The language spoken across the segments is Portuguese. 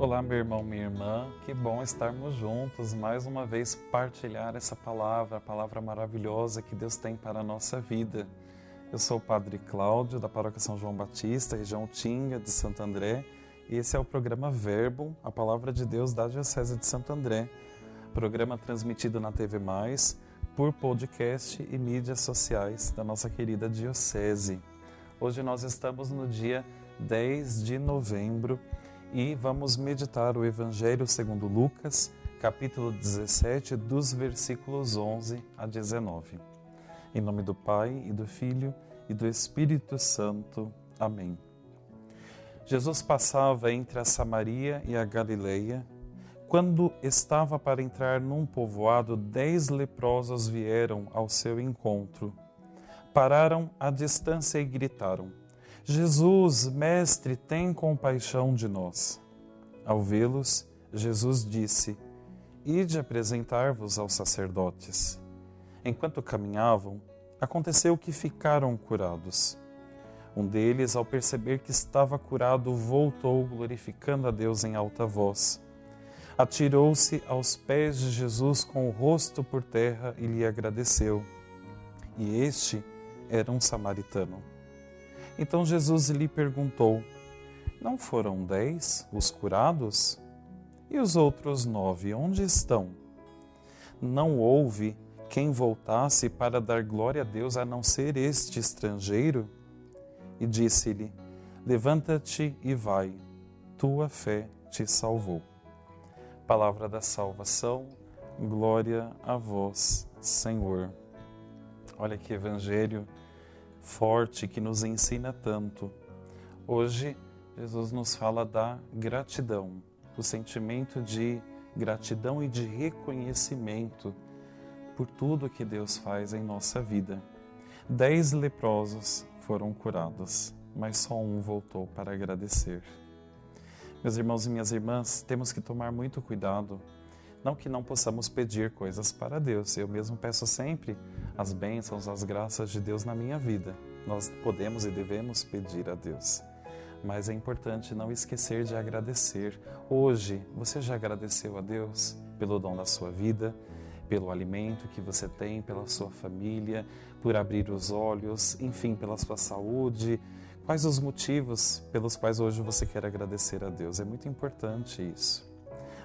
Olá, meu irmão, minha irmã, que bom estarmos juntos mais uma vez partilhar essa palavra, a palavra maravilhosa que Deus tem para a nossa vida. Eu sou o Padre Cláudio, da Paróquia São João Batista, região Tinga de Santo André, e esse é o programa Verbo, a palavra de Deus da Diocese de Santo André. Programa transmitido na TV Mais, por podcast e mídias sociais da nossa querida Diocese. Hoje nós estamos no dia 10 de novembro e vamos meditar o Evangelho segundo Lucas, capítulo 17, dos versículos 11 a 19. Em nome do Pai e do Filho e do Espírito Santo. Amém. Jesus passava entre a Samaria e a Galileia. Quando estava para entrar num povoado, dez leprosos vieram ao seu encontro. Pararam à distância e gritaram: Jesus, Mestre, tem compaixão de nós. Ao vê-los, Jesus disse: Ide apresentar-vos aos sacerdotes. Enquanto caminhavam, aconteceu que ficaram curados. Um deles, ao perceber que estava curado, voltou, glorificando a Deus em alta voz. Atirou-se aos pés de Jesus com o rosto por terra e lhe agradeceu. E este era um samaritano. Então Jesus lhe perguntou: Não foram dez os curados? E os outros nove, onde estão? Não houve quem voltasse para dar glória a Deus a não ser este estrangeiro? E disse-lhe: Levanta-te e vai, tua fé te salvou. Palavra da salvação, glória a vós, Senhor. Olha que evangelho forte que nos ensina tanto. Hoje, Jesus nos fala da gratidão, o sentimento de gratidão e de reconhecimento por tudo que Deus faz em nossa vida. Dez leprosos foram curados, mas só um voltou para agradecer. Meus irmãos e minhas irmãs, temos que tomar muito cuidado. Não que não possamos pedir coisas para Deus, eu mesmo peço sempre as bênçãos, as graças de Deus na minha vida. Nós podemos e devemos pedir a Deus. Mas é importante não esquecer de agradecer. Hoje, você já agradeceu a Deus pelo dom da sua vida, pelo alimento que você tem, pela sua família, por abrir os olhos, enfim, pela sua saúde? Quais os motivos pelos quais hoje você quer agradecer a Deus? É muito importante isso.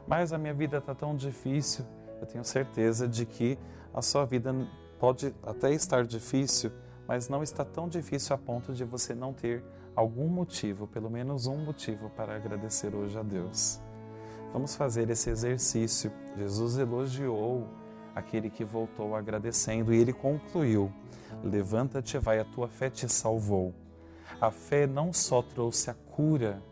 Mas a minha vida está tão difícil, eu tenho certeza de que a sua vida Pode até estar difícil, mas não está tão difícil a ponto de você não ter algum motivo, pelo menos um motivo para agradecer hoje a Deus. Vamos fazer esse exercício. Jesus elogiou aquele que voltou agradecendo e ele concluiu: Levanta-te, vai, a tua fé te salvou. A fé não só trouxe a cura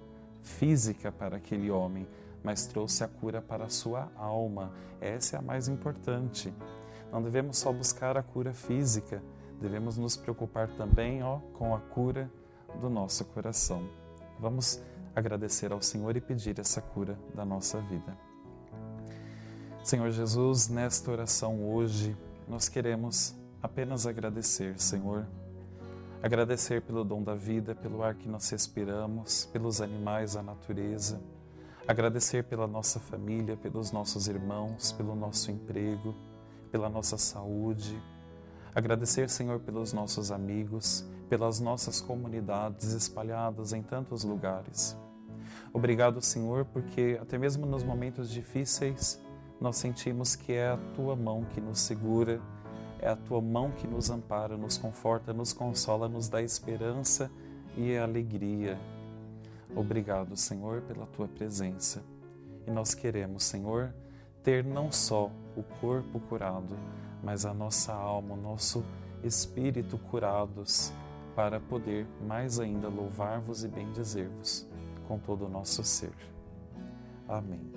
física para aquele homem, mas trouxe a cura para a sua alma. Essa é a mais importante. Não devemos só buscar a cura física, devemos nos preocupar também ó, com a cura do nosso coração. Vamos agradecer ao Senhor e pedir essa cura da nossa vida. Senhor Jesus, nesta oração hoje, nós queremos apenas agradecer, Senhor. Agradecer pelo dom da vida, pelo ar que nós respiramos, pelos animais, a natureza. Agradecer pela nossa família, pelos nossos irmãos, pelo nosso emprego pela nossa saúde. Agradecer, Senhor, pelos nossos amigos, pelas nossas comunidades espalhadas em tantos lugares. Obrigado, Senhor, porque até mesmo nos momentos difíceis nós sentimos que é a tua mão que nos segura, é a tua mão que nos ampara, nos conforta, nos consola, nos dá esperança e alegria. Obrigado, Senhor, pela tua presença. E nós queremos, Senhor, ter não só o corpo curado, mas a nossa alma, o nosso espírito curados, para poder mais ainda louvar-vos e bendizer-vos com todo o nosso ser. Amém.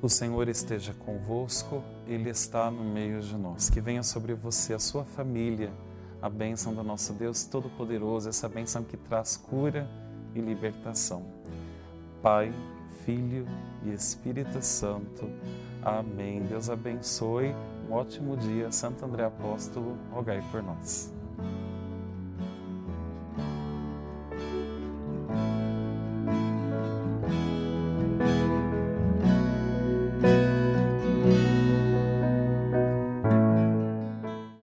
O Senhor esteja convosco, Ele está no meio de nós. Que venha sobre você, a sua família, a bênção do nosso Deus Todo-Poderoso, essa bênção que traz cura e libertação. Pai, Filho e Espírito Santo. Amém. Deus abençoe. Um ótimo dia. Santo André Apóstolo, rogai por nós.